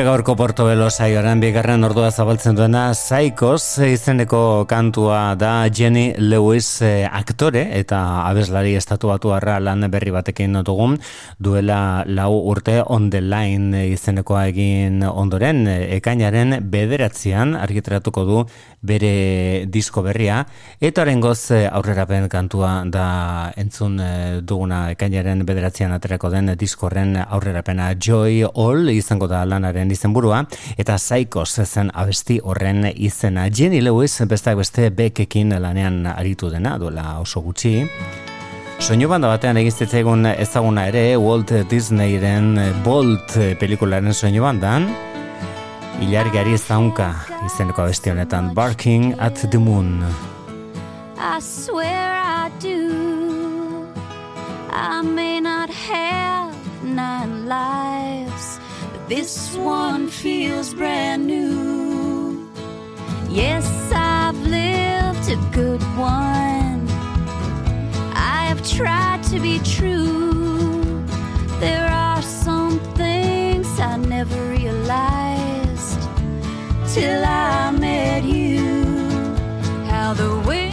Gure gaurko Portobelo saioaren bigarren ordua zabaltzen duena Saikos izeneko kantua da Jenny Lewis eh, aktore eta abeslari estatu batu lan berri batekin dugun duela lau urte on the line izenekoa egin ondoren ekainaren bederatzean argitaratuko du bere disko berria. Eta orengoz eh, aurrerapen kantua da entzun eh, duguna ekainaren bederatzean aterako den diskorren aurrerapena Joy All izango da lanaren izenburua eta Psychos zen abesti horren izena. Jenny Lewis besteak beste bekekin lanean aritu dena duela oso gutxi. Soinu banda batean egizitzaigun ezaguna ere Walt Disneyren Bolt pelikularen soinu bandan. Ilargari zaunka izeneko abesti honetan Barking at the Moon. I swear I do. I may not have nine lives, this one feels brand new. Yes, I've lived a good one. I have tried to be true. There are some things I never realized till I met you. How the wind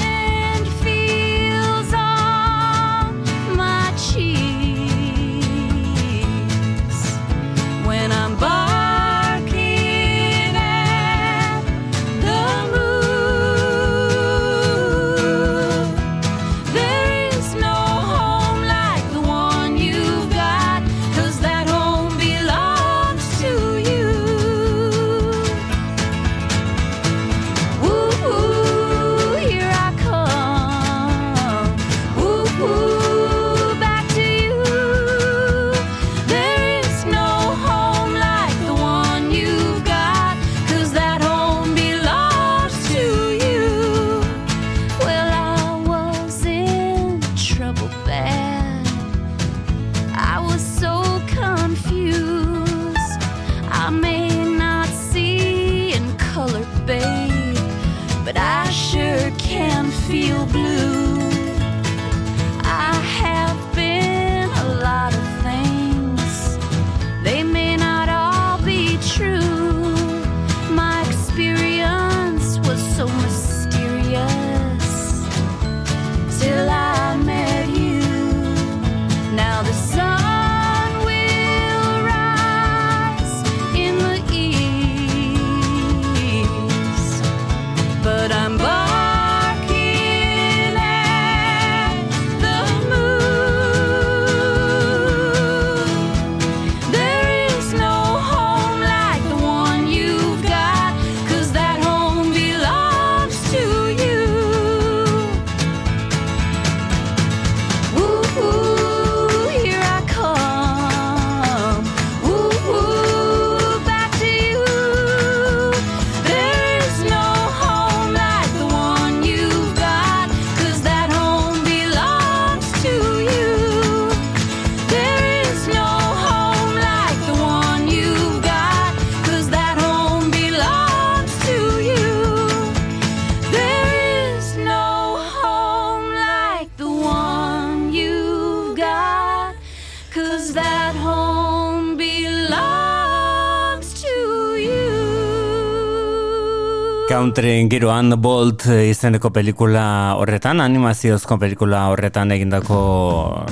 country giroan Bolt eh, izeneko pelikula horretan, animaziozko pelikula horretan egindako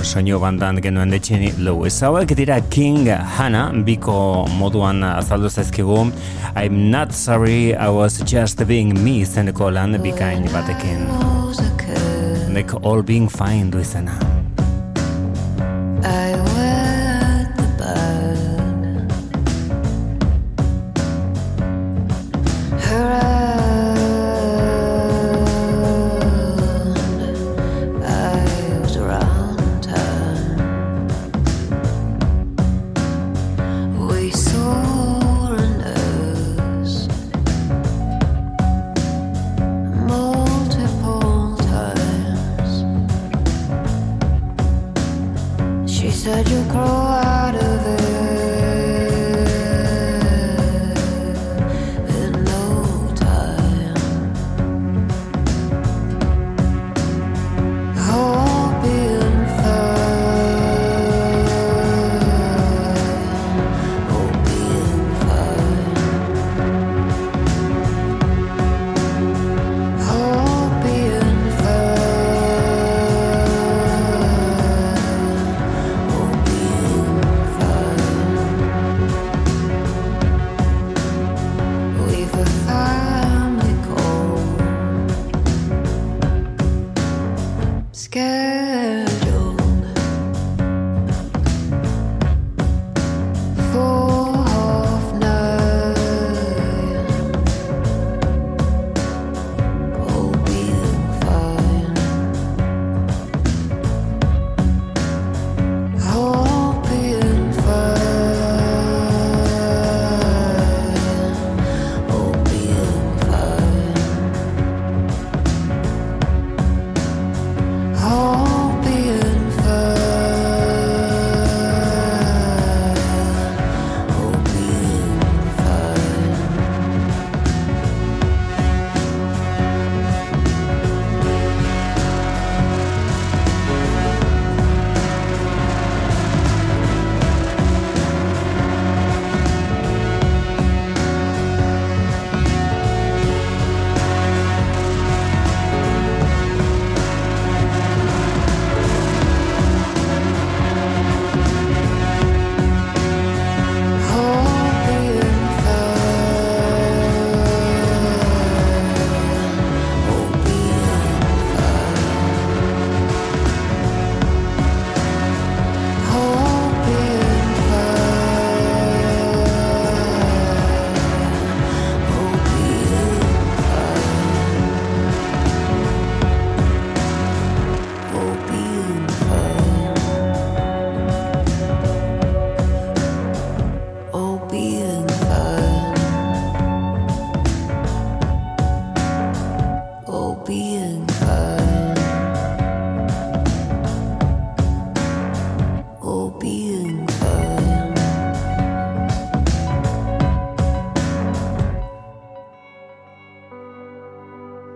soinu bandan genuen detxin Lewis. Hauek dira King Hanna, biko moduan azaldu zaizkigu, I'm not sorry, I was just being me izeneko lan bikain batekin. Nick all being fine du izena. All being fine du izena.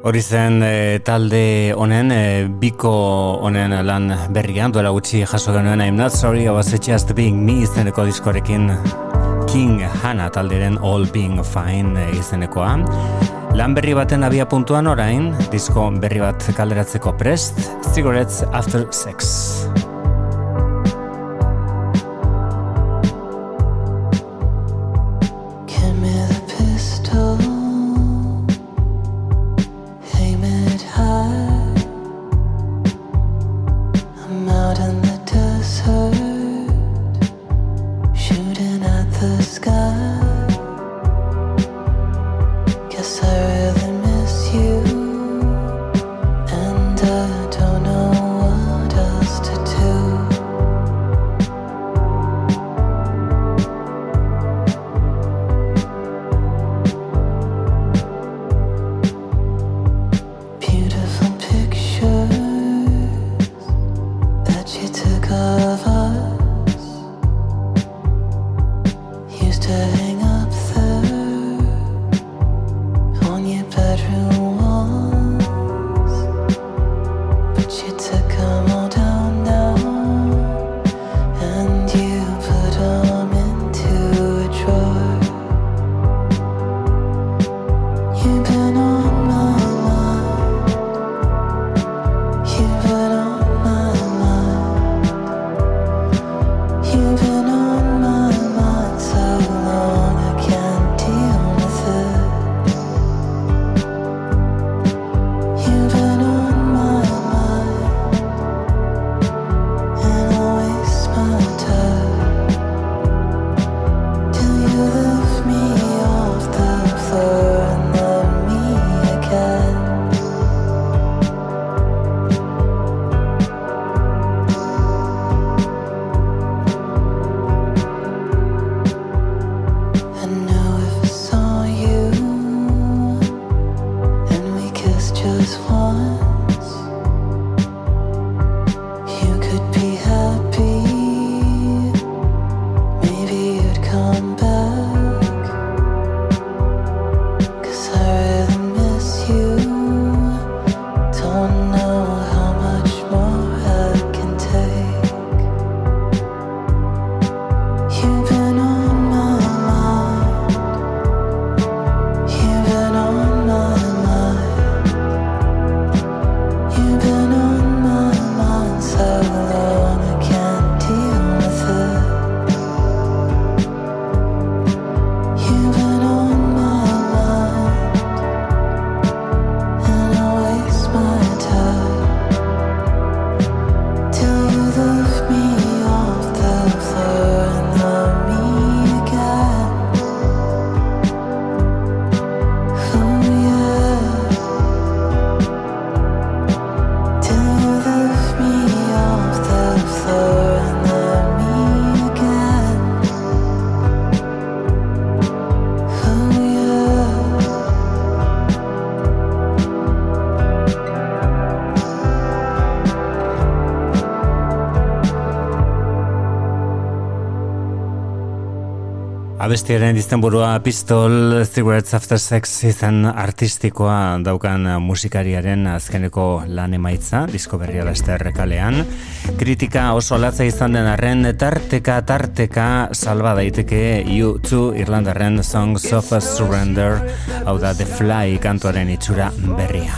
Hori zen e, talde honen, e, biko honen lan berrian, duela gutxi jaso genuen I'm not sorry, I was just being me izeneko diskorekin King Hanna talderen All Being Fine e, izenekoa. Lan berri baten abia puntuan orain, disko berri bat kalderatzeko prest, Cigarettes After Sex. Abestiaren burua Pistol Cigarettes After Sex izan artistikoa daukan musikariaren azkeneko lan emaitza, disko berria beste errekalean. Kritika oso latza izan den arren, tarteka, tarteka, salba daiteke U2 Irlandarren Songs of a Surrender, hau da The Fly kantuaren itxura berria.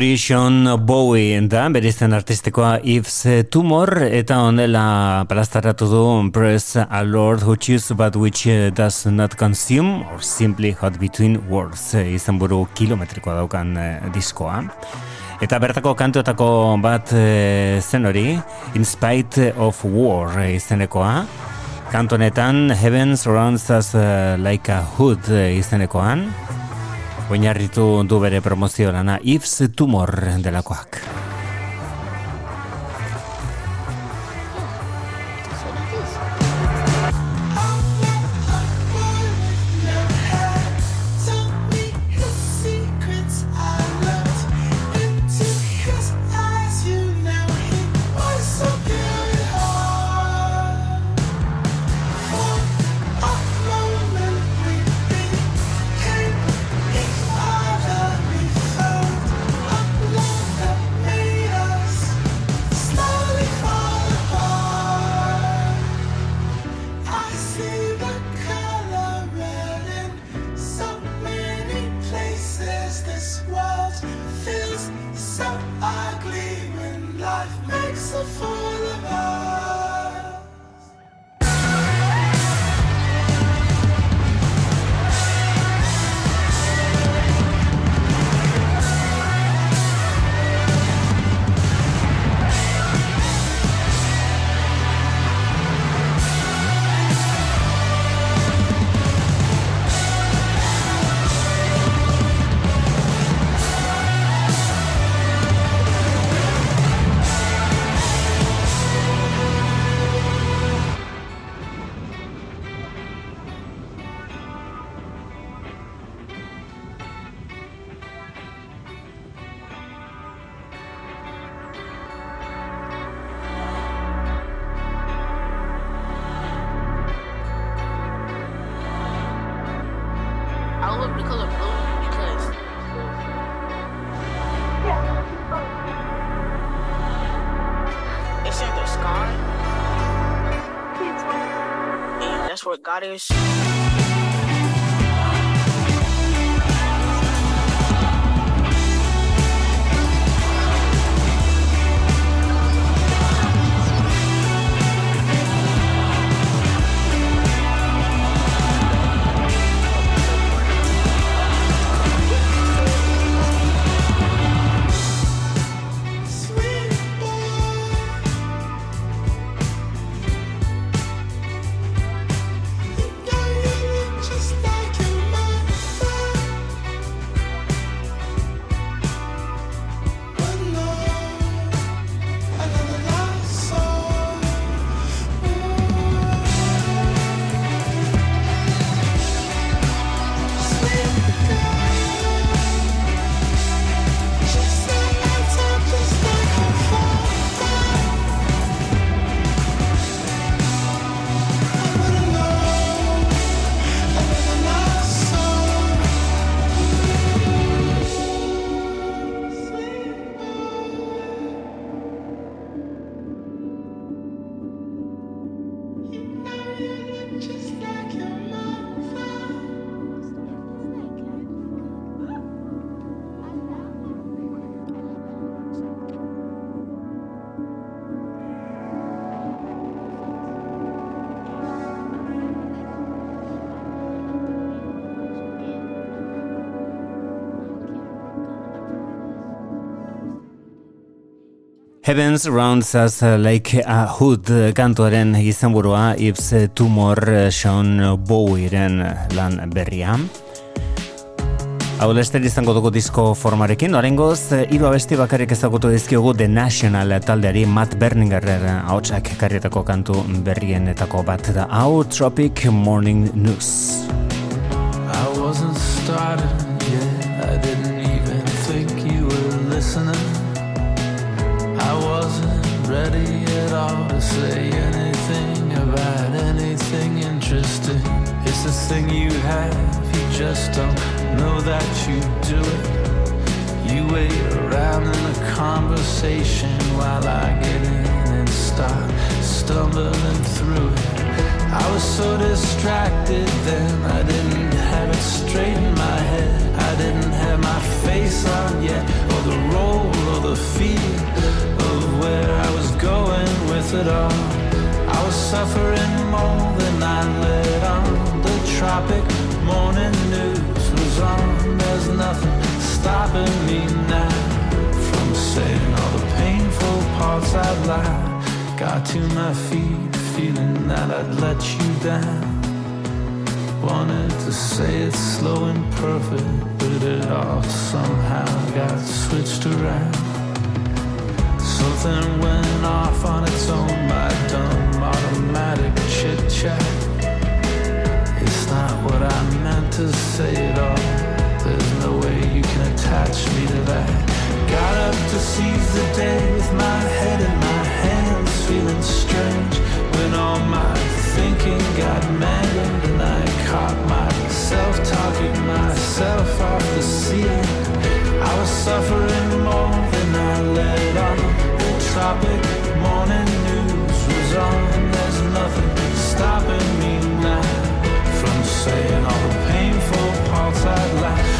Sean Bowie da, berizten artistikoa Yves Tumor, eta honela plastaratu du Press a Lord who choose but which does not consume, or simply hot between words, izan buru kilometrikoa daukan eh, diskoa. Eta bertako kantuetako bat eh, zen hori, In Spite of War izenekoa, kantonetan Heaven Surrounds Us eh, Like a Hood izenekoan, oinarritu du bere promozio lana Yves Tumor delakoak. Daughters. Heavens Rounds Us Like a Hood kantuaren izenburua Ips Tumor Sean Bowieren lan berria. Hau lester izango dugu disko formarekin, orengoz, hiru abesti bakarrik ezagutu dizkiogu The National taldeari Matt Berningerrer hautsak karrietako kantu berrienetako bat da hau Tropic Morning News. I wasn't started yet, I didn't even think you were listening. I wasn't at all to say anything about anything interesting. It's the thing you have, you just don't know that you do it. You wait around in a conversation while I get in and start stumbling through it. I was so distracted then, I didn't have it straight in my head. I didn't have my face on yet, or the roll or the feel it all. I was suffering more than I let on. The tropic morning news was on. There's nothing stopping me now from saying all the painful parts I'd lie. Got to my feet, feeling that I'd let you down. Wanted to say it slow and perfect, but it all somehow got switched around. Something went off on its own, my dumb automatic chit chat. It's not what I meant to say at all. There's no way you can attach me to that. Got up to seize the day with my head in my hands, feeling strange when all my thinking got mangled and I caught myself talking myself off the ceiling. I was suffering more than I let on. The tropic morning news was on. There's nothing stopping me now from saying all the painful parts I'd like.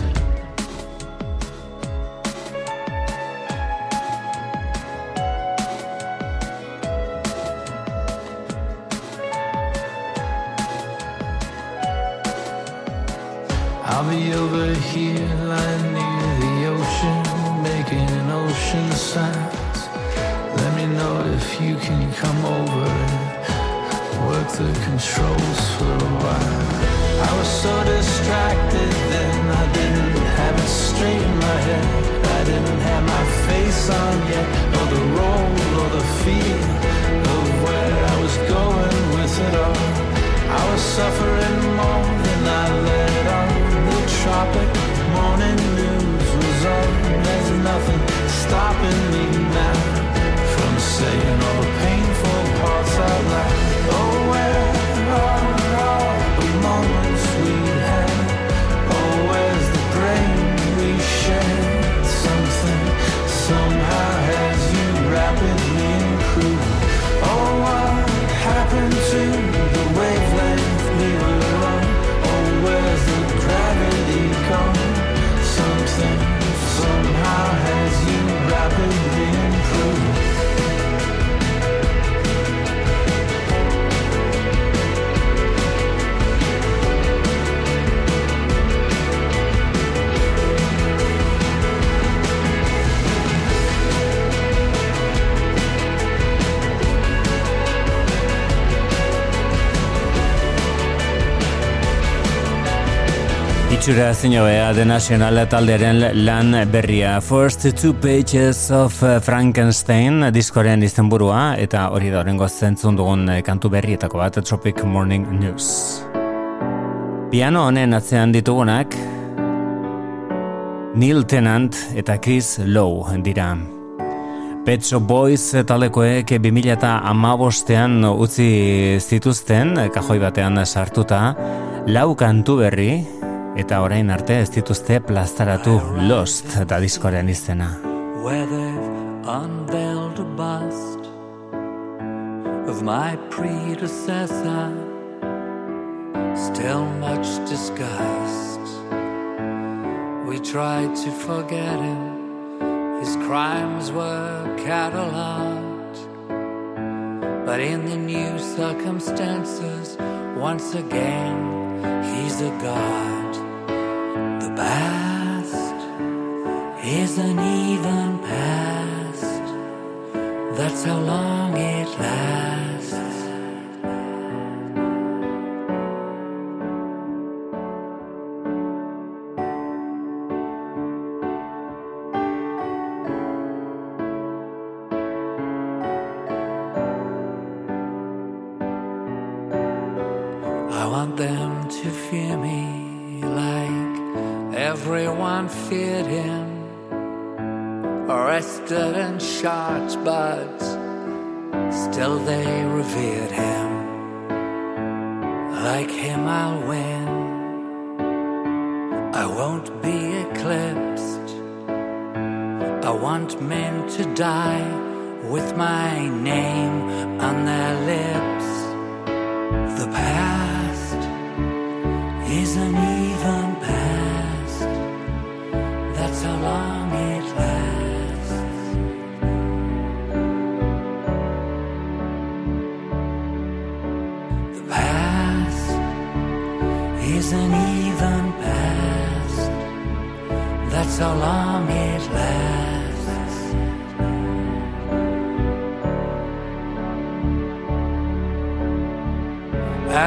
Itxura zinobea de National taldearen lan berria. First Two Pages of Frankenstein diskoren izenburua eta hori da horrengo zentzun dugun kantu berrietako bat Tropic Morning News. Piano honen atzean ditugunak Neil Tennant eta Chris Lowe dira. Pet Shop Boys taldekoek 2008an utzi zituzten, kajoi batean sartuta, lau kantu berri, eta orain arte ez dituzte plazaratu Lost da diskoren izena. where they've bust of my predecessor. Still much disgust. We tried to forget him, his crimes were catalogued. But in the new circumstances, once again, He's a god. Past is an even past. That's how long it lasts. Arrested and shot, but still they revered him. Like him, I'll win. I won't be eclipsed. I want men to die with my name on their lips. The past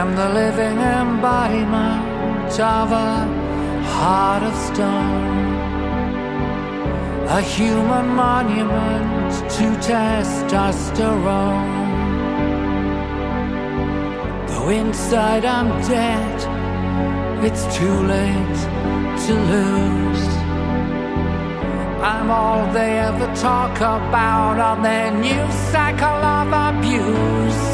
am the living embodiment of a heart of stone, a human monument to testosterone. Though inside I'm dead, it's too late to lose. I'm all they ever talk about on their new cycle of abuse.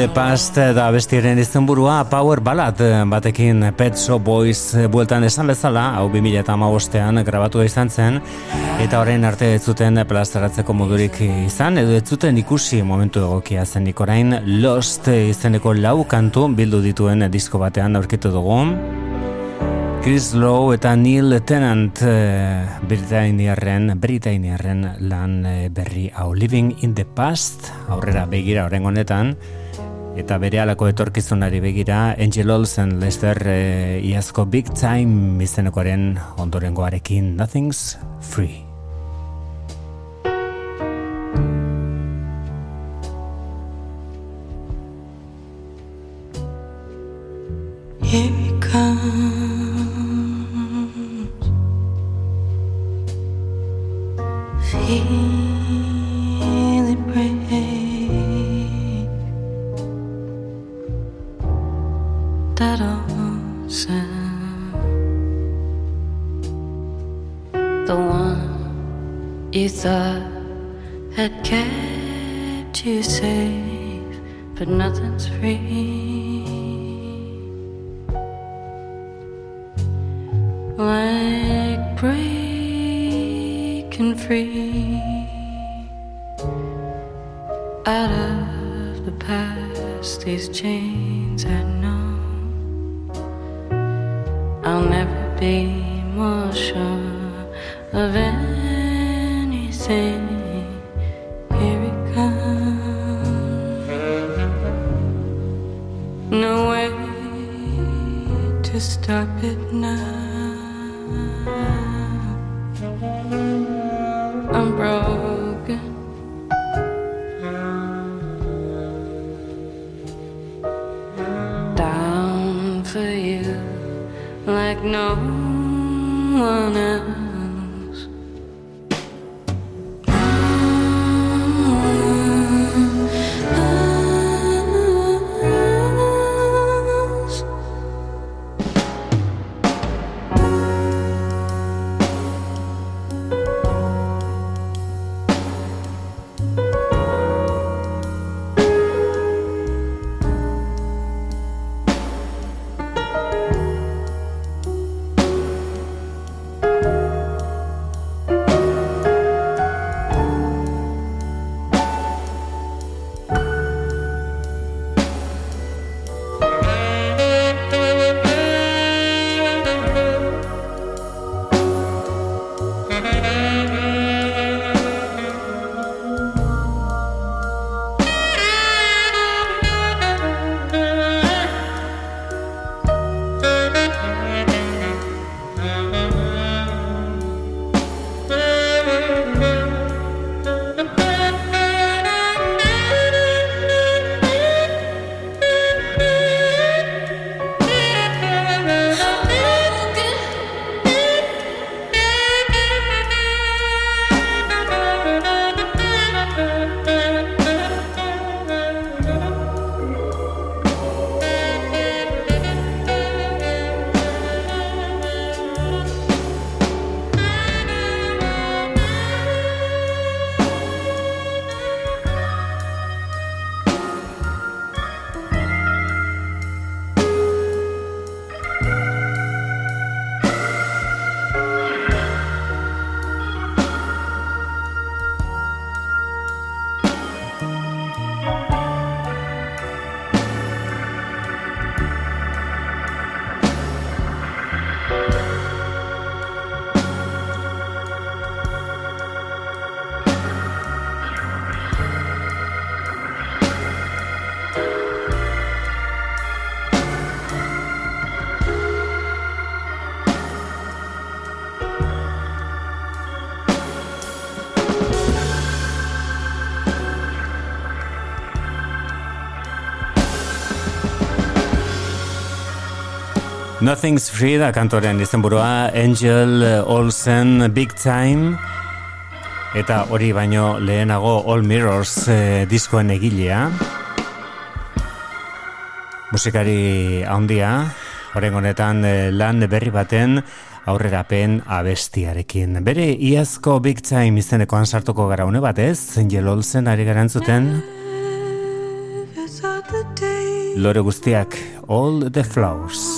The Past da bestiaren izenburua Power Ballad batekin Pet Shop Boys bueltan esan bezala, hau 2008an grabatu izan zen, eta orain arte ez zuten plazaratzeko modurik izan, edo ez zuten ikusi momentu egokia zenik orain Lost izeneko lau kantu bildu dituen disko batean aurkitu dugu. Chris Lowe eta Neil Tennant eh, Britainiarren, Britainiarren lan eh, berri hau Living in the Past, aurrera begira horren honetan, eta bere alako etorkizunari begira Angel Olsen Lester eh, iazko Big Time izenekoaren ondorengoarekin Nothing's Free. like breaking free out of the past, these chains I know I'll never be more sure of anything. Here it comes. No way to stop it now. Nothing's Free da kantoren izenburua Angel Olsen Big Time eta hori baino lehenago All Mirrors eh, diskoen egilea. Musikari handia horren honetan eh, lan berri baten aurrerapen abestiarekin. Bere iazko Big Time izenekoan sartuko gara une batez Angel Olsen ari garantzuten Lore guztiak All the Flowers.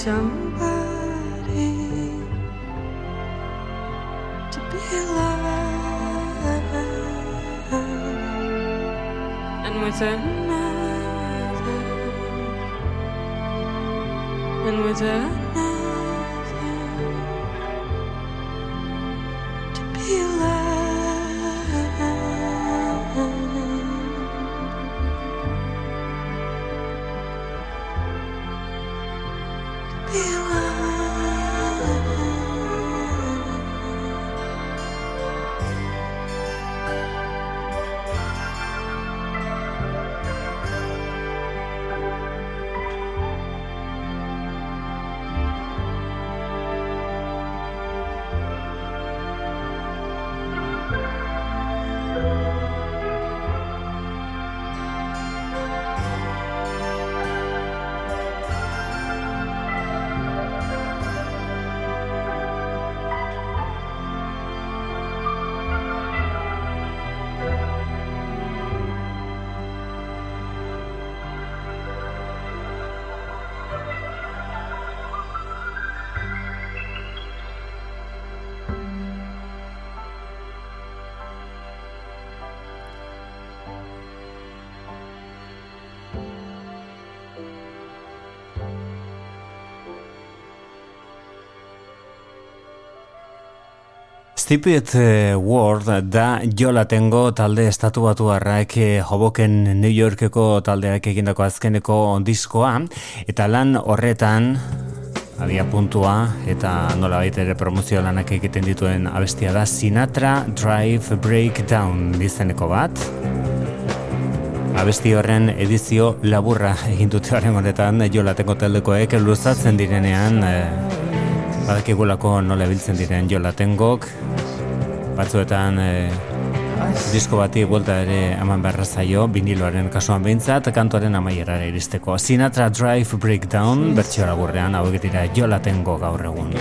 some Stupid eh, World da jola tengo talde estatu batu harraek hoboken New Yorkeko taldeak egindako azkeneko diskoa. Eta lan horretan abia puntua eta nola ere promozio lanak egiten dituen abestia da Sinatra Drive Breakdown izeneko bat. Abesti horren edizio laburra egin dute horren honetan jola tengo taldekoek luzatzen direnean eh, badakigulako nola biltzen diren jolatengok. Batzuetan eh, disko bati buelta ere eman beharra zaio viniloaren kasuan behintzat kantuaren amaierara iristeko. Sinatra Drive Breakdown bertsio laburrean hau dira jolatengo gaur egun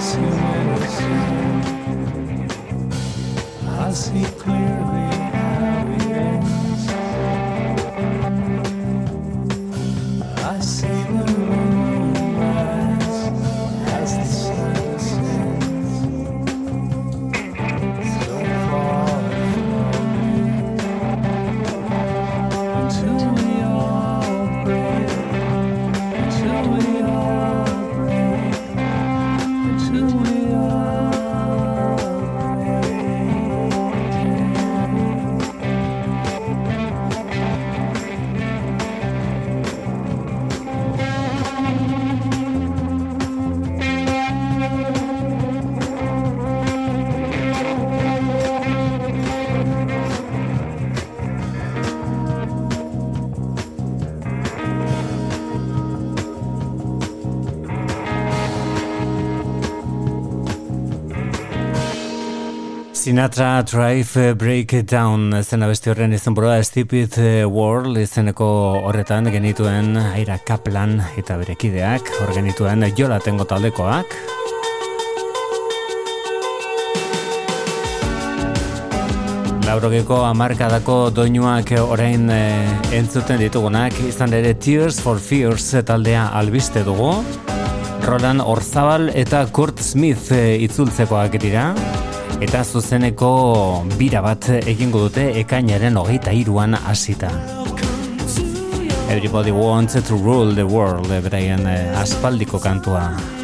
I see Sinatra Drive Breakdown zena besti horren izen burua Stupid World izeneko horretan genituen Aira Kaplan eta berekideak hor genituen Jola Tengo taldekoak. Laurogeko amarkadako doinuak orain e, entzuten ditugunak. Izan ere Tears for Fears taldea albiste dugu. Roland Orzabal eta Kurt Smith e, itzultzekoak dira eta zuzeneko bira bat egingo dute ekainaren hogeita iruan hasita. Everybody wants to rule the world, beraien eh, aspaldiko kantua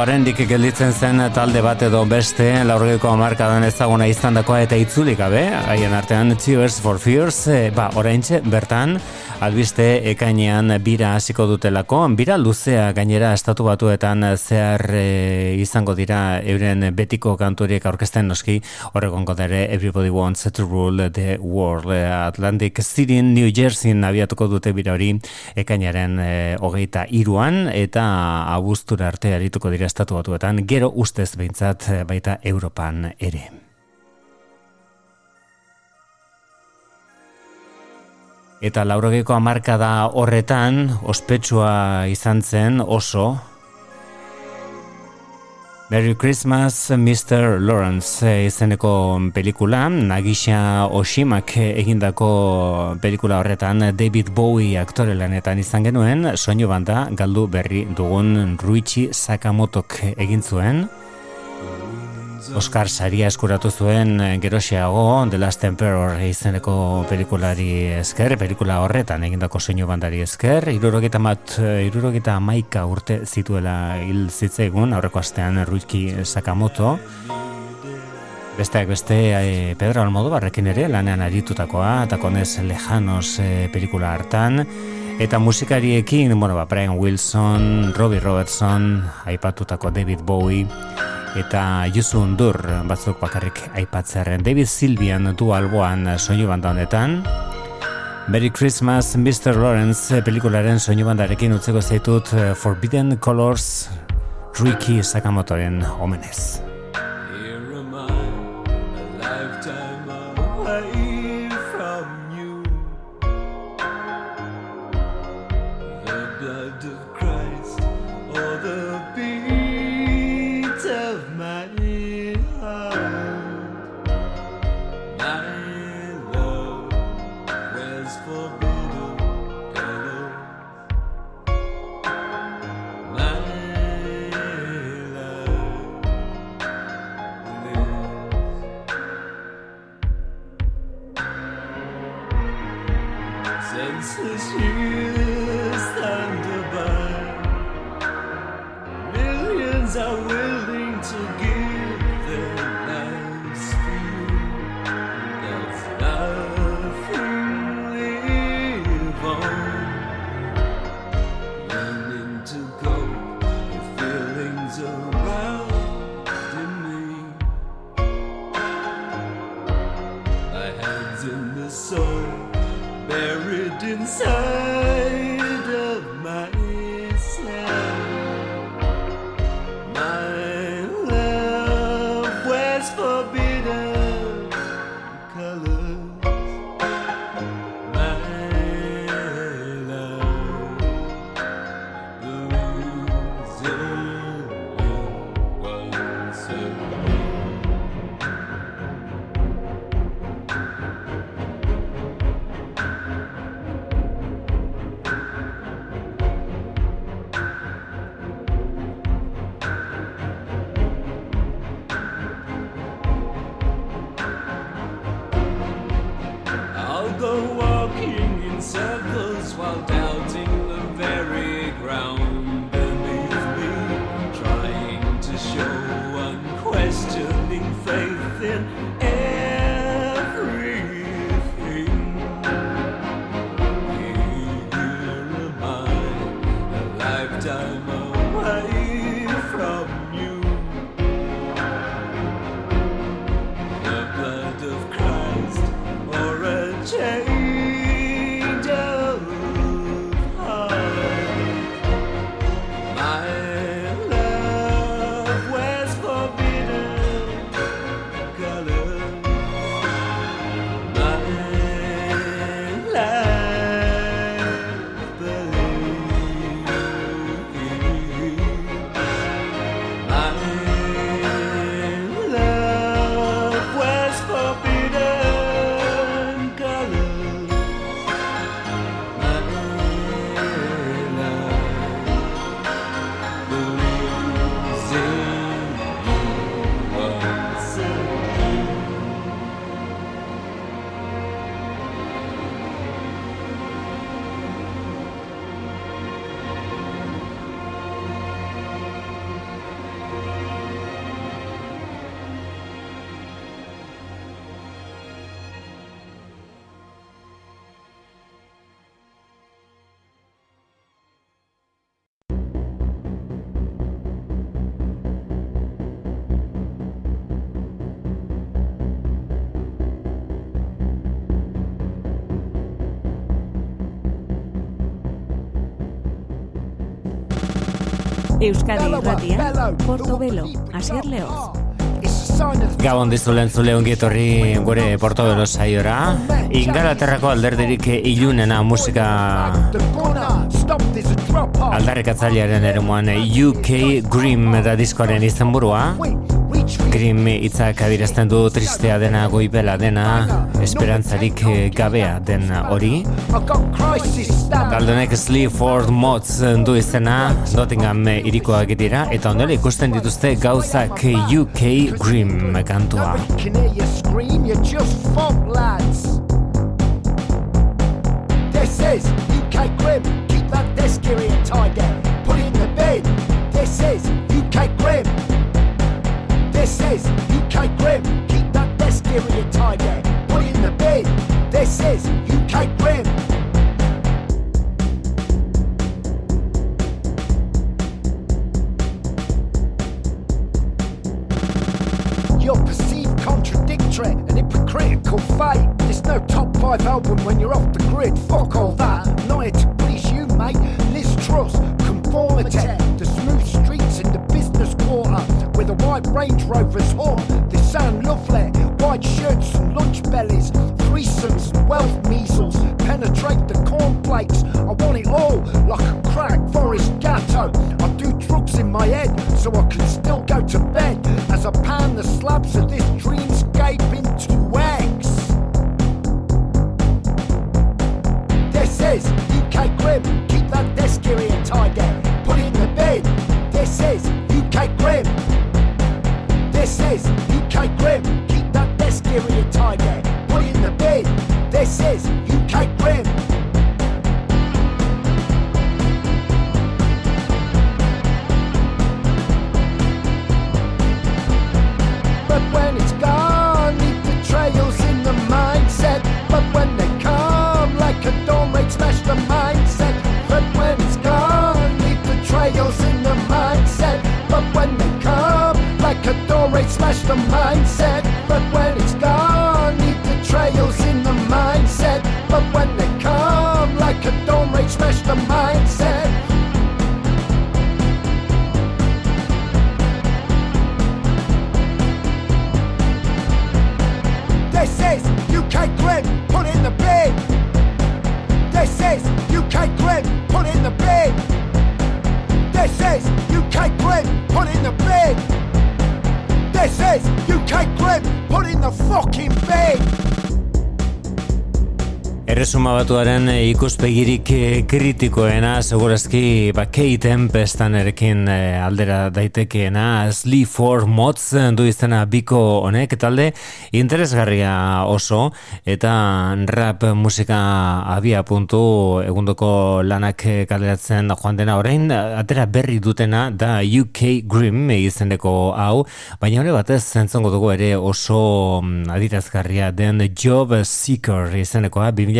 Bueno, barendik gelditzen zen talde bat edo beste, laurgeiko amarkadan ezaguna izan dakoa eta itzulik gabe, haien artean Tears for Fears, e, ba, oraintxe, bertan, albiste ekainean bira hasiko dutelako, bira luzea gainera estatu batuetan zehar e, izango dira euren betiko kanturiek aurkezten noski, horregon dere Everybody Wants to Rule the World, Atlantic City, New Jersey abiatuko dute bira hori ekainaren e, hogeita iruan, eta abuztura arte arituko dira estatu batuetan, gero ustez behintzat eh, baita Europan ere. Eta laurogeko amarkada horretan, ospetsua izan zen oso, Merry Christmas, Mr. Lawrence eh, izeneko pelikula, Nagisha Oshimak egindako pelikula horretan David Bowie aktore lanetan izan genuen, soinu banda galdu berri dugun Ruichi Sakamotok egin zuen. Oscar saria eskuratu zuen eh, geroxeago The Last Emperor izeneko pelikulari esker, pelikula horretan egindako soinu bandari esker, irurogeta mat, eh, irurogeta amaika urte zituela hil zitzaigun, aurreko astean Ruiki Sakamoto, Besteak beste e, Pedro Almodobarrekin ere lanean aritutakoa eta konez lejanos e, pelikula hartan. Eta musikariekin, bueno, ba, Brian Wilson, Robbie Robertson, aipatutako David Bowie eta Yusu Undur batzuk bakarrik aipatzearen David Silvian du alboan soinu banda honetan Merry Christmas Mr. Lawrence pelikularen soinu bandarekin utzeko zaitut eh, Forbidden Colors Ricky Sakamotoren omenez. Euskadi Irratia, Portobelo, Asier Leoz. Gabon dizulen zule ongi etorri gure Portobelo saiora. Ingalaterrako alderdirik ilunena musika aldarrikatzailearen eremuan UK Grim da diskoaren izenburua. Grim itzak adirazten du tristea dena goibela dena esperantzarik eh, gabea den hori Galdonek Sleaford Mods du izena Nottingham irikoak dira eta ondela ikusten dituzte gauzak UK Grim kantua Grim, keep that desk area tidy. Put it in the bin. This is UK Grim. Is UK Grim, keep that desk area tidy. Put it in the bin. This is UK Grim. You're perceived contradictory and hypocritical fate. There's no top five album when you're off the grid. Fuck all that. Not here to please you, mate. Liz Truss, conformity. White Range Rover's horn. They sound lovely. White shirts and lunch bellies. Threesomes and wealth measles. Penetrate the cornflakes. I want it all like a crack forest gatto. I do drugs in my head so I can still go to bed as I pan the slabs of this trails in the mindset. But when they come, like a dawn raid, smash the mindset. But when it's gone, the trails in the mindset. But when they come, like a dawn raid, smash the mindset. Is UK Grim, put in the bin. This is UK Grim, put in the fucking bin. Erresuma batuaren eh, ikuspegirik eh, kritikoena, segurazki ba, Kate Tempestan erekin eh, aldera daitekeena, Sleep for Mods du izena biko honek, talde interesgarria oso, eta rap musika abia puntu egundoko lanak kaleratzen joan dena. Orain, atera berri dutena da UK Grim izeneko hau, baina hori batez zentzongo dugu ere oso mm, adirazgarria den Job Seeker izenekoa, 2000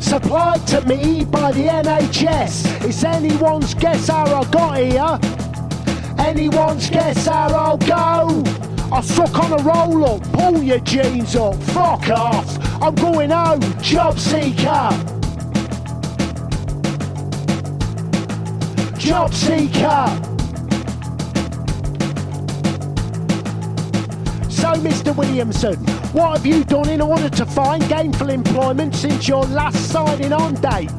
supplied to me by the NHS. It's anyone's guess how I got here. Anyone's guess how I'll go. I suck on a roll up, pull your jeans up, fuck off. I'm going home, job seeker. Job seeker. So, Mr. Williamson, what have you done in order to find gainful employment since your last signing on date?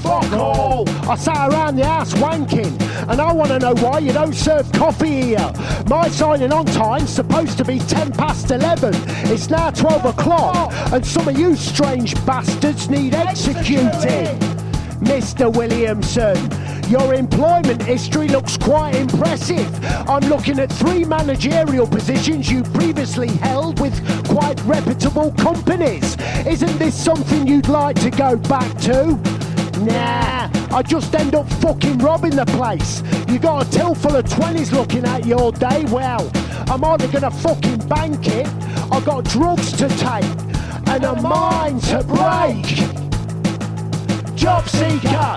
Fuck all! I sat around the house wanking, and I want to know why you don't serve coffee here. My signing on time's supposed to be 10 past 11. It's now 12 o'clock, and some of you strange bastards need executing. Mr. Williamson, Your employment history looks quite impressive. I'm looking at three managerial positions you previously held with quite reputable companies. Isn't this something you'd like to go back to? Nah, I just end up fucking robbing the place. You got a till full of 20s looking at you all day. Well, I'm either gonna fucking bank it, I got drugs to take, and a mind to break. Job seeker,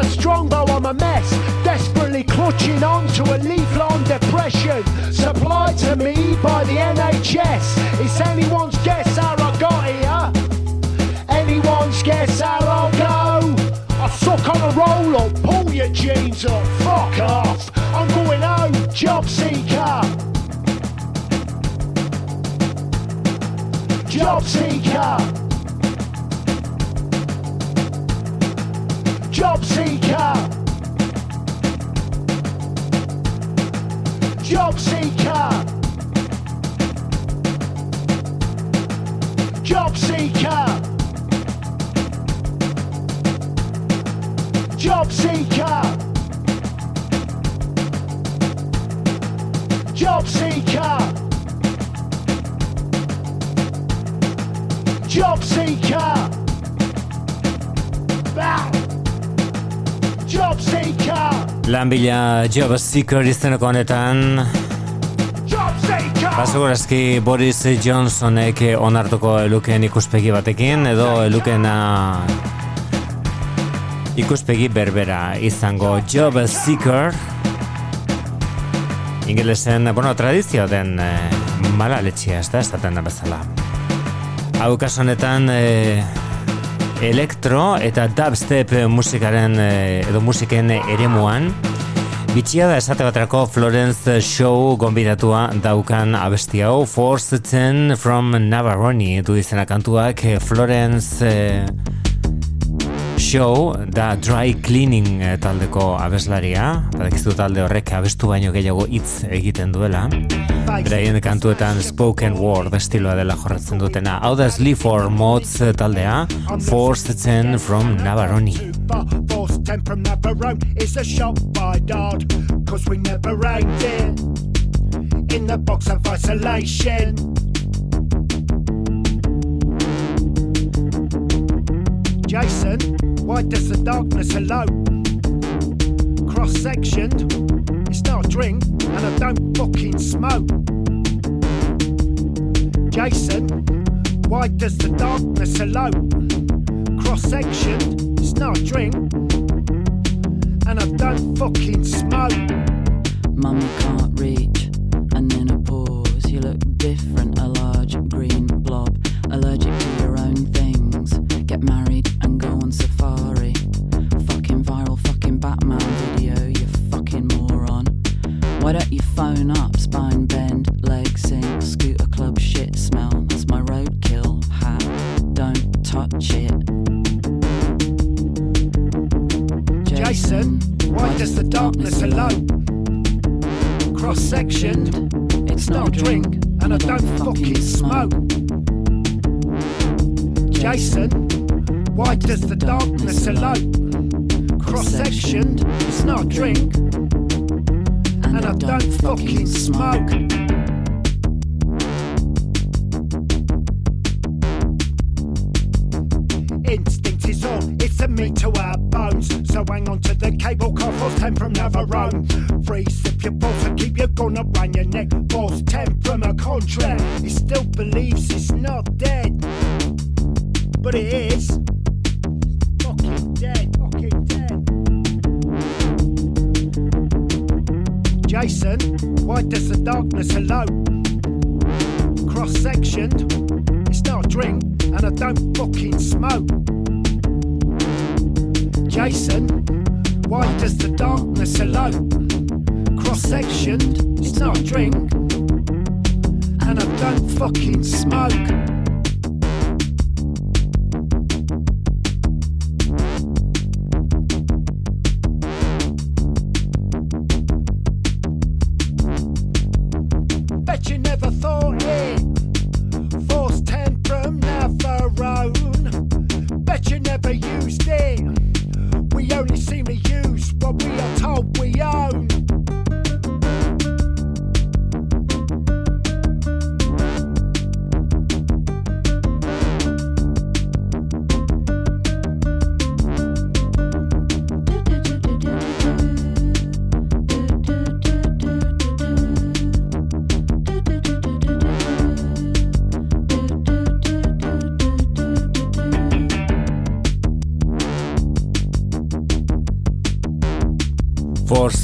a strongbow, I'm a mess. Desperately clutching on to a leaf-long depression. Supplied to me by the NHS. It's anyone's guess how I got here. Anyone's guess how I'll go. I suck on a roll up, pull your jeans up, fuck off. I'm going home, job seeker. Job seeker. Job seeker. Job seeker. Job seeker. Job seeker. Job seeker. Job seeker. Bow. Job seeker. Lan bila Job Seeker izeneko honetan. Basegorazki Boris Johnsonek onartuko eluken ikuspegi batekin edo elukena ikuspegi berbera izango Job Seeker ingelesen, bueno, tradizio den eh, mala letxia, ez da, esaten da bezala. Hau kasu honetan eh, elektro eta dubstep musikaren eh, edo musiken eremuan. Bitxia da esate baterako Florence Show gonbidatua daukan abesti hau. Forced from Navaroni du izena kantuak. Florence eh, Show da dry cleaning eh, taldeko abeslaria badakizu talde horrek abestu baino gehiago hitz egiten duela Beraien kantuetan spoken word estiloa dela jorratzen dutena Hau da Sleaford Mods eh, taldea Forced Ten from Navaroni from Navarone is a shot by Dodd. Cause we never aimed it in the box of isolation. Jason, why does the darkness alone? Cross sectioned, it's not a drink, and I don't fucking smoke. Jason, why does the darkness alone? Cross sectioned, it's not a drink, and I don't fucking smoke. Mum can't reach, and in a pause, you look different. A large green touch it. Jason, why does the darkness alone? Cross sectioned, it's not a drink, and I don't fucking smoke. Jason, why does the darkness alone? Cross sectioned, it's not a drink, and I don't fucking smoke. It's meat to our bones. So hang on to the cable car, force 10 from Navarone. Free sip your balls and keep your gun up around your neck. Force 10 from a contract.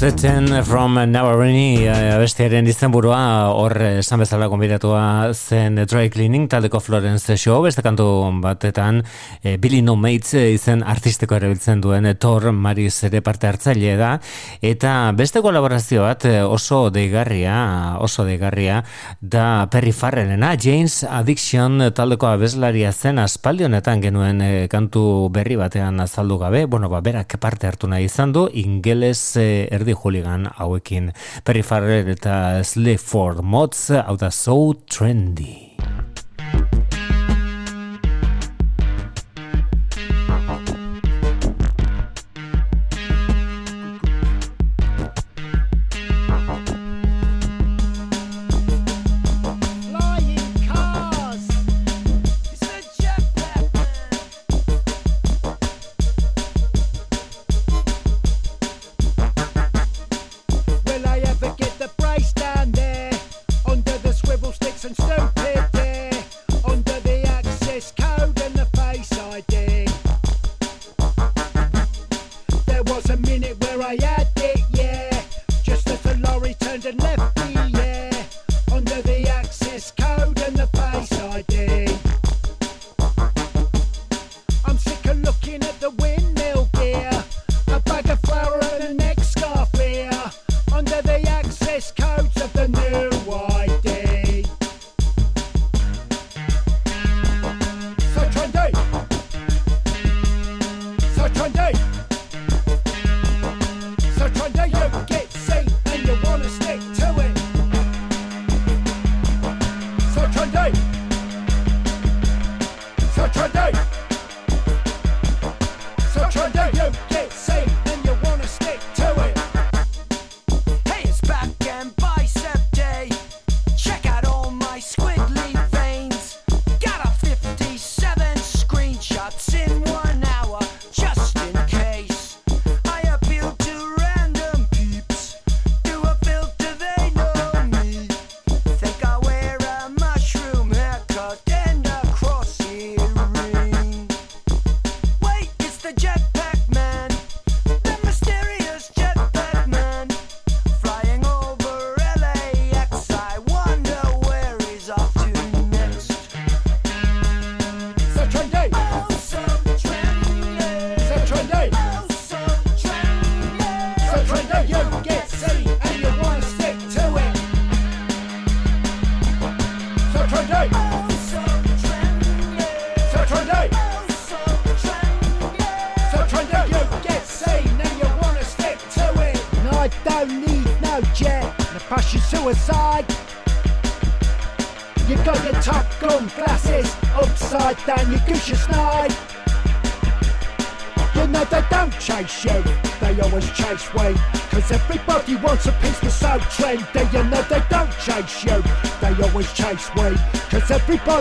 Forsetzen from Navarrini eh, abestiaren izenburua hor esan bezala konbidatua zen Dry Cleaning taldeko Florence Show beste kantu batetan e, Billy No Mates izen artistiko erabiltzen duen Thor Maris ere parte hartzaile da. Eta beste kolaborazio bat oso deigarria oso deigarria da Perry Farrelena James Addiction taldeko abeslaria zen aspaldi honetan genuen e, kantu berri batean azaldu gabe. Bueno ba berak parte hartu nahi izan du ingeles e, erdi juligan hauekin. Perry Farrell eta Sleaford Mods hau da so trendy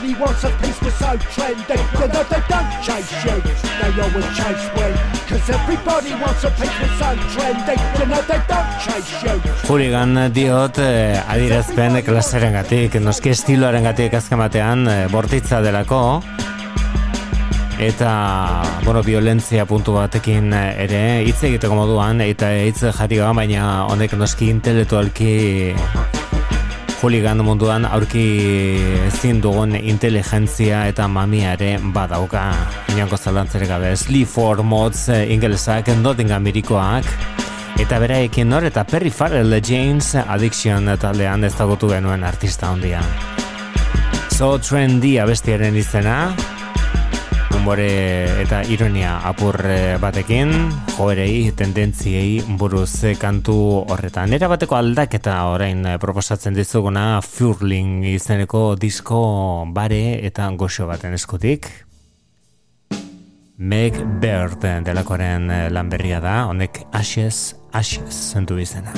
Everybody wants a piece, we're so trendy. You know they don't chase you, they always chase me. Cause everybody wants a piece, we're so trendy. You know they don't chase you. Hooligan diot eh, adirazpen klaseren gatik, noski estiloaren gatik azken batean, eh, bortitza delako. Eta, bueno, violentzia puntu batekin ere, hitz egiteko moduan, eta hitz jarri baina honek noski intelektualki Hooligan munduan aurki ezin dugun inteligentzia eta mamiare badauka. Inanko zalantzere gabe, Sleaford Mods eh, ingelesak Nottingham mirikoak. Eta beraekin nor eta Perry Farrell James Addiction taldean ez dagotu genuen artista hondia. So trendy abestiaren izena, humore eta ironia apur eh, batekin, joerei, tendentziei buruz eh, kantu horretan. Era bateko aldaketa orain eh, proposatzen dizuguna Furling izeneko disko bare eta goxo baten eskutik. Meg Bird delakoren lanberria da, honek Ashes, Ashes zentu izena.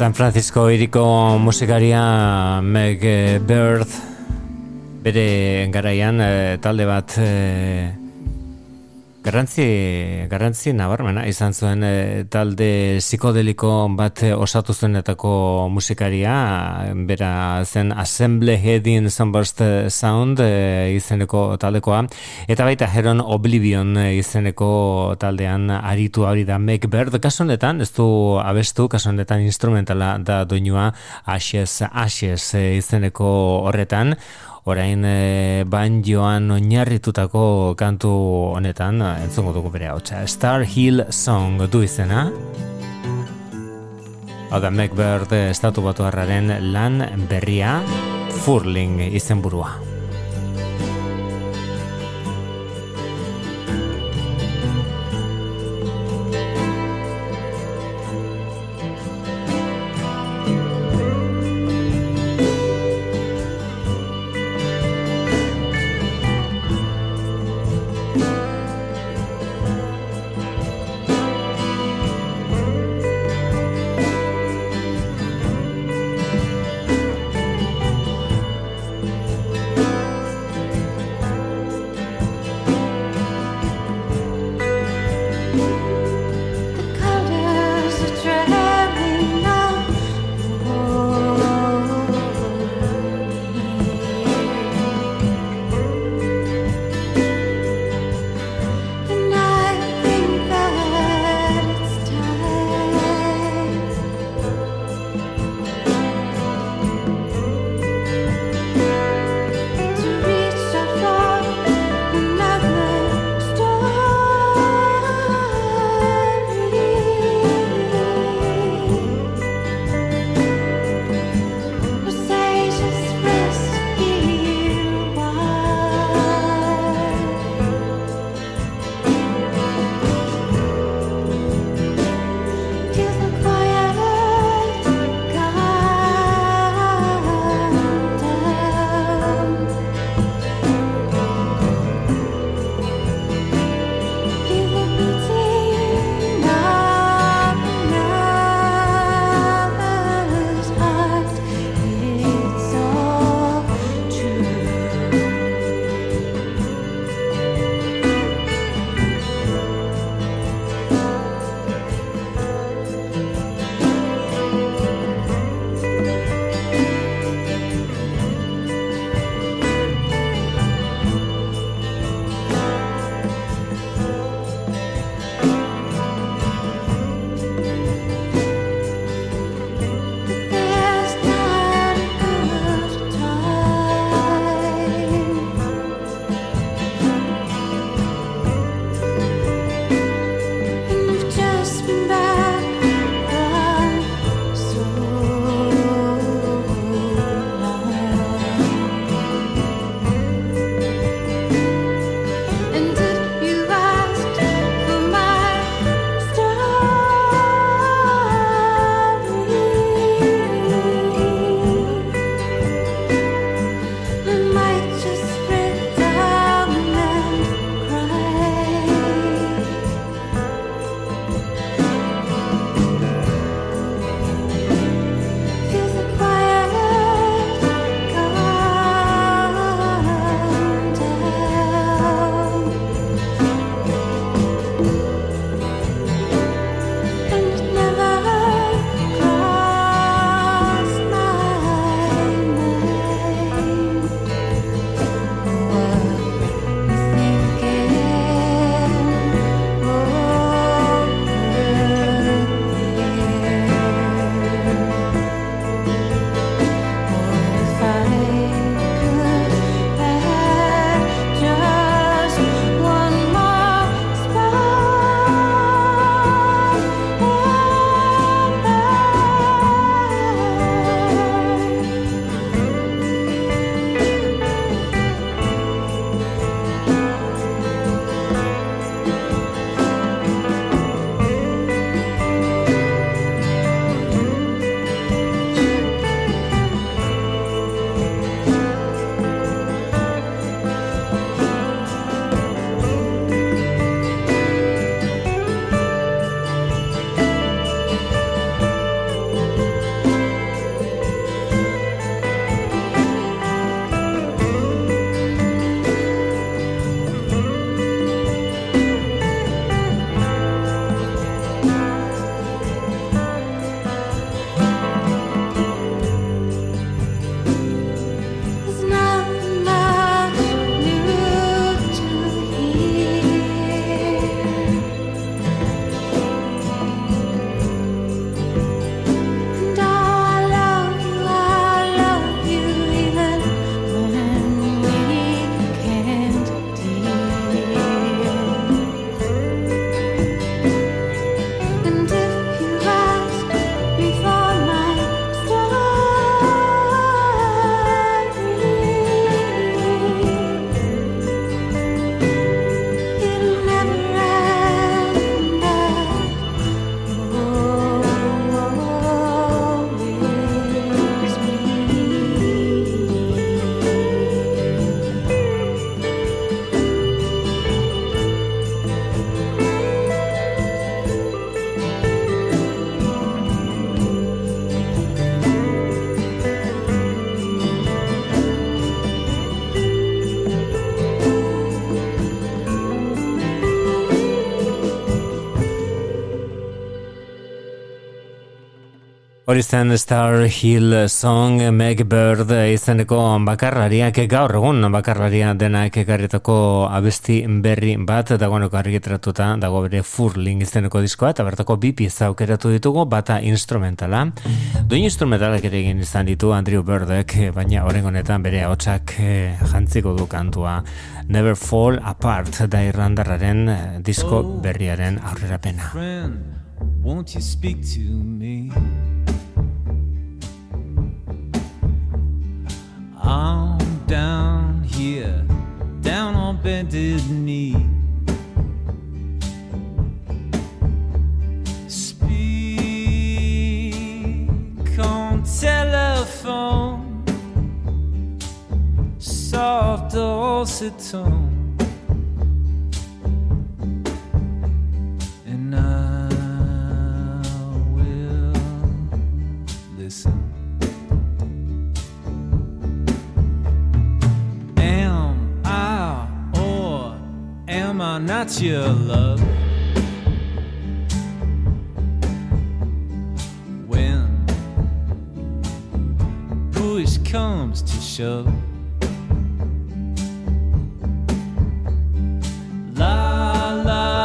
San Francisco iriko musikaria Meg Bird bere garaian eh, talde bat eh, Garrantzi, garrantzi nabarmena izan zuen e, talde psikodeliko bat osatu zuenetako musikaria, bera zen Assemble Heading Sunburst Sound e, izeneko taldekoa, eta baita Heron Oblivion izeneko taldean aritu hori da Make Bird, kasunetan, ez du abestu, kasunetan instrumentala da doinua Ashes Ashes izeneko horretan, orain e, banjoan oinarritutako kantu honetan entzungo dugu bere hautsa Star Hill Song du izena Hau da Macbird estatu batu lan berria Furling izenburua. Hori zen Star Hill Song Meg Bird izeneko bakarlariak gaur egun bakarlaria denak ekarritako abesti berri bat dagoeneko argitratuta dago bere Furling izeneko diskoa eta bertako bi pieza aukeratu ditugu bata instrumentala. Duin instrumentalak ere egin izan ditu Andrew Birdek baina honetan bere hotsak eh, jantziko du kantua Never Fall Apart da irrandarraren eh, disko berriaren aurrerapena. Won't you speak to me? I'm down here, down on bended knee. Speak on telephone, soft dulcet tone. Am I not your love? When push comes to shove. La la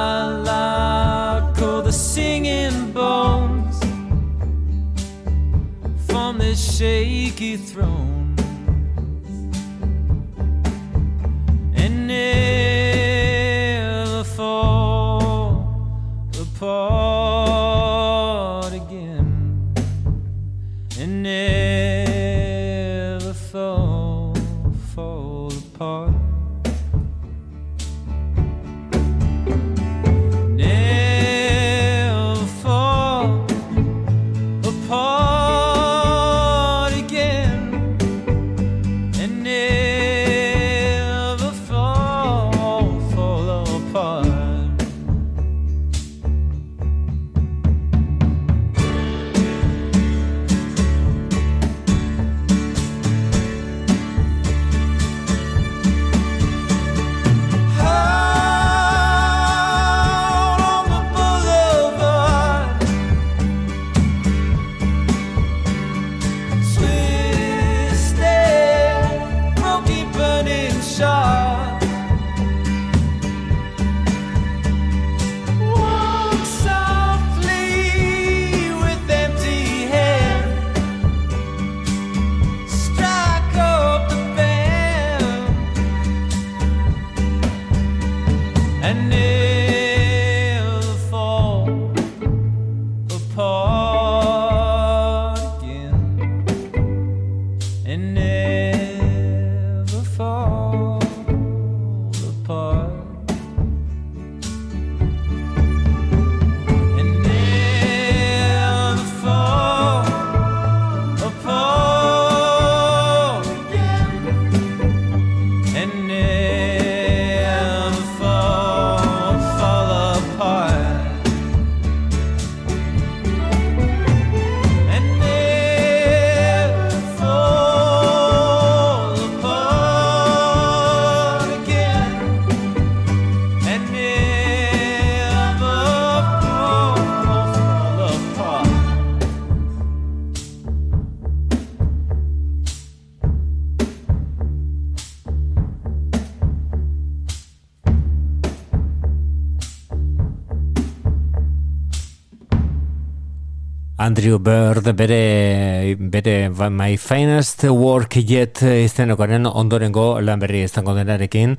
Andrew Bird bere, bere My Finest Work Yet izenokaren ondorengo lan berri izango denarekin.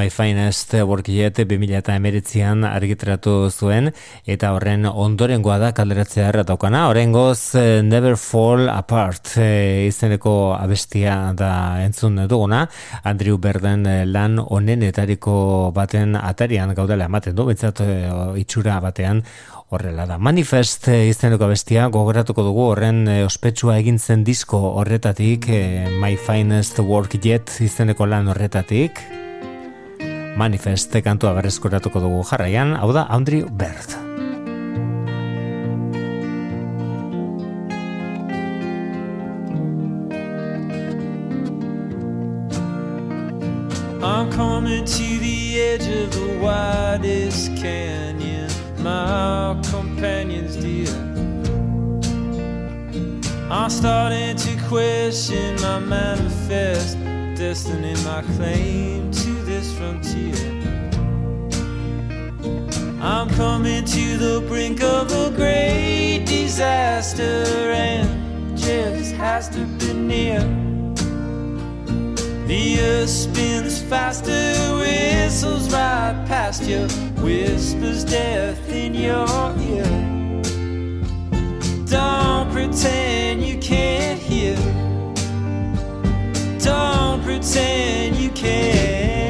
My Finest Work Yet 2008an argitratu zuen eta horren ondorengoa da kalderatzea errataukana horrengoz eh, Never Fall Apart eh, izeneko abestia da entzun duguna. Andrew Birden eh, lan onenetariko baten atarian gaudela ematen du, betzat itxura batean horrela da. Manifest eh, izeneko bestia gogoratuko dugu horren eh, ospetsua egin zen disko horretatik, eh, My Finest Work Yet izeneko lan horretatik. Manifest kantua berreskuratuko dugu jarraian, hau da Andrew Bird. I'm coming to the edge of the widest canyon, my companions dear. I'm starting to question my manifest destiny, my claim to this frontier. I'm coming to the brink of a great disaster, and just has to be near. The earth spins faster, whistles right past you, whispers death in your ear. Don't pretend you can't hear. Don't pretend you can't.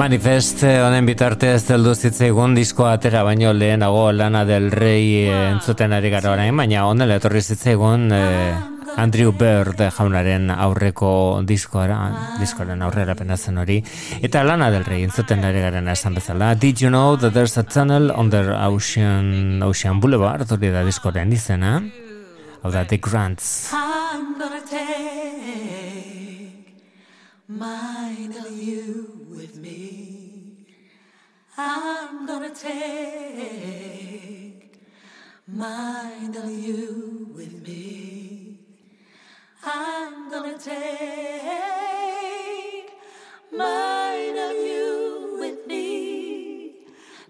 Manifest eh, honen bitartez heldu zitzaigun diskoa atera baino lehenago Lana del Rey eh, entzuten ari gara orain, baina onela etorri zitzaigun eh, ah. Andrew Bird jaunaren aurreko diskoara, ah. diskoaren aurrera penatzen hori. Eta Lana del Rey entzuten ari garen esan bezala. Did you know that there's a tunnel under Ocean, Ocean Boulevard? Hori da diskoaren izena. Hau da, The Grants. I'm gonna take my I'm gonna take mine of you with me. I'm gonna take mine of you with me.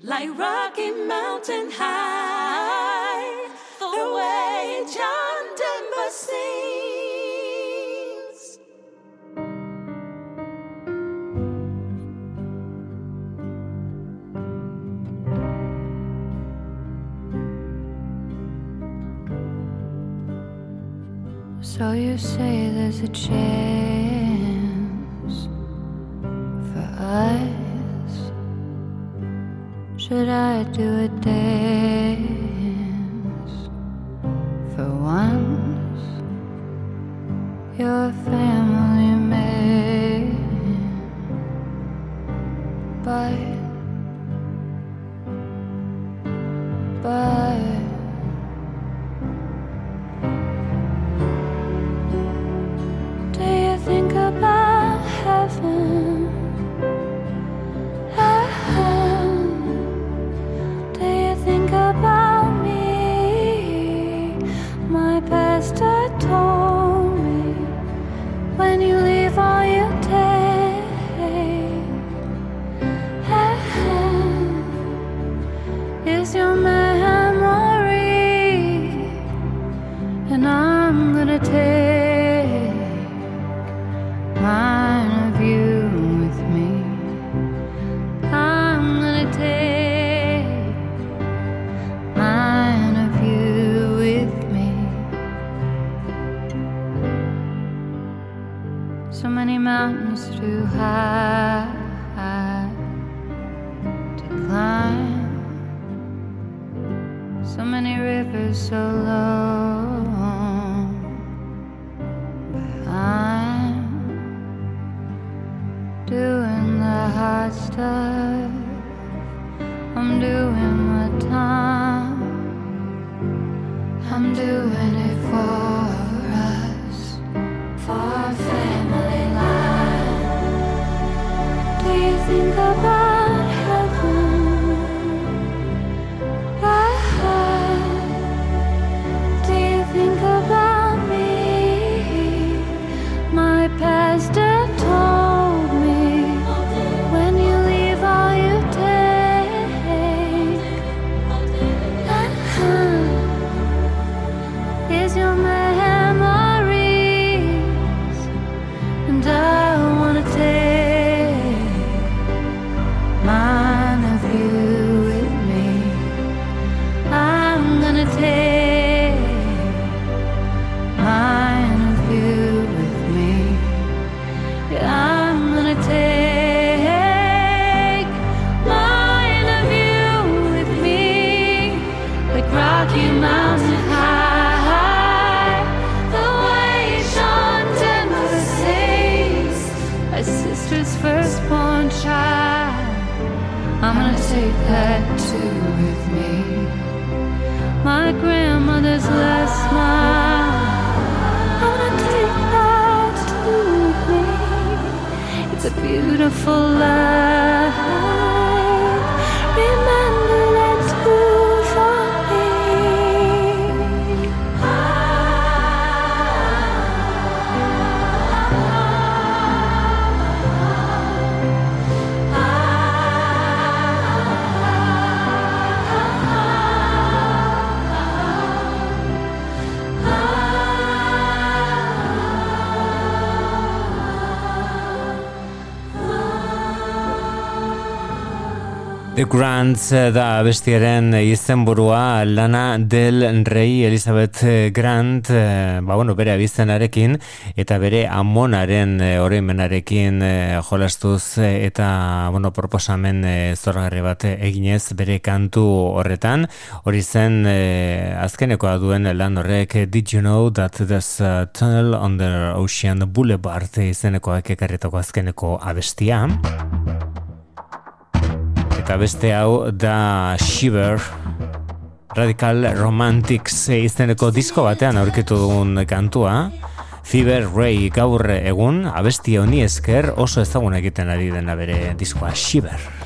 Like Rocky Mountain High, the way John Denver sings. So you say there's a chance for us? Should I do a dance for once? You're a beautiful life. The Grants eh, da bestiaren izenburua lana del rei Elizabeth eh, Grant eh, ba bueno, bere abizenarekin eta bere amonaren oroimenarekin jolastuz eta bueno, proposamen zorgarri bat eginez bere kantu horretan. Hori zen azkenekoa duen lan horrek Did you know that there's a tunnel on the ocean boulevard izenekoak ekarretako azkeneko abestia eta beste hau da Shiver Radical Romantics izeneko disko batean aurkitu dugun kantua. Fever Ray gaur egun abesti honi esker oso ezagun egiten ari dena bere diskoa Shiver